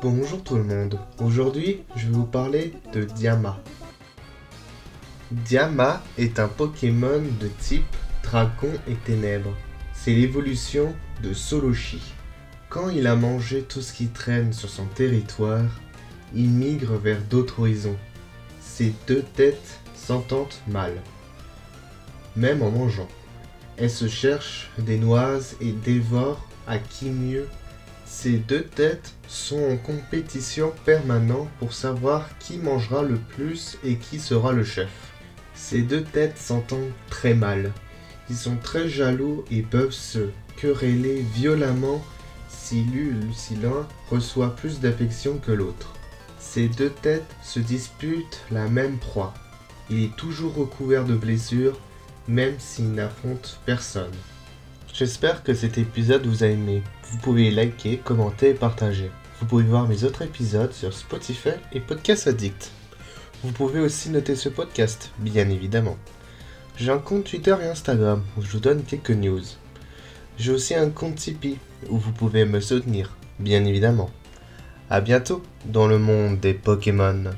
Bonjour tout le monde, aujourd'hui je vais vous parler de Diama. Diama est un Pokémon de type Dragon et Ténèbres. C'est l'évolution de Soloshi. Quand il a mangé tout ce qui traîne sur son territoire, il migre vers d'autres horizons. Ses deux têtes s'entendent mal, même en mangeant. Elle se cherche des noises et dévore à qui mieux. Ces deux têtes sont en compétition permanente pour savoir qui mangera le plus et qui sera le chef. Ces deux têtes s'entendent très mal. Ils sont très jaloux et peuvent se quereller violemment si l'un reçoit plus d'affection que l'autre. Ces deux têtes se disputent la même proie. Il est toujours recouvert de blessures, même s'il n'affronte personne. J'espère que cet épisode vous a aimé. Vous pouvez liker, commenter et partager. Vous pouvez voir mes autres épisodes sur Spotify et Podcast Addict. Vous pouvez aussi noter ce podcast, bien évidemment. J'ai un compte Twitter et Instagram où je vous donne quelques news. J'ai aussi un compte Tipeee où vous pouvez me soutenir, bien évidemment. A bientôt dans le monde des Pokémon.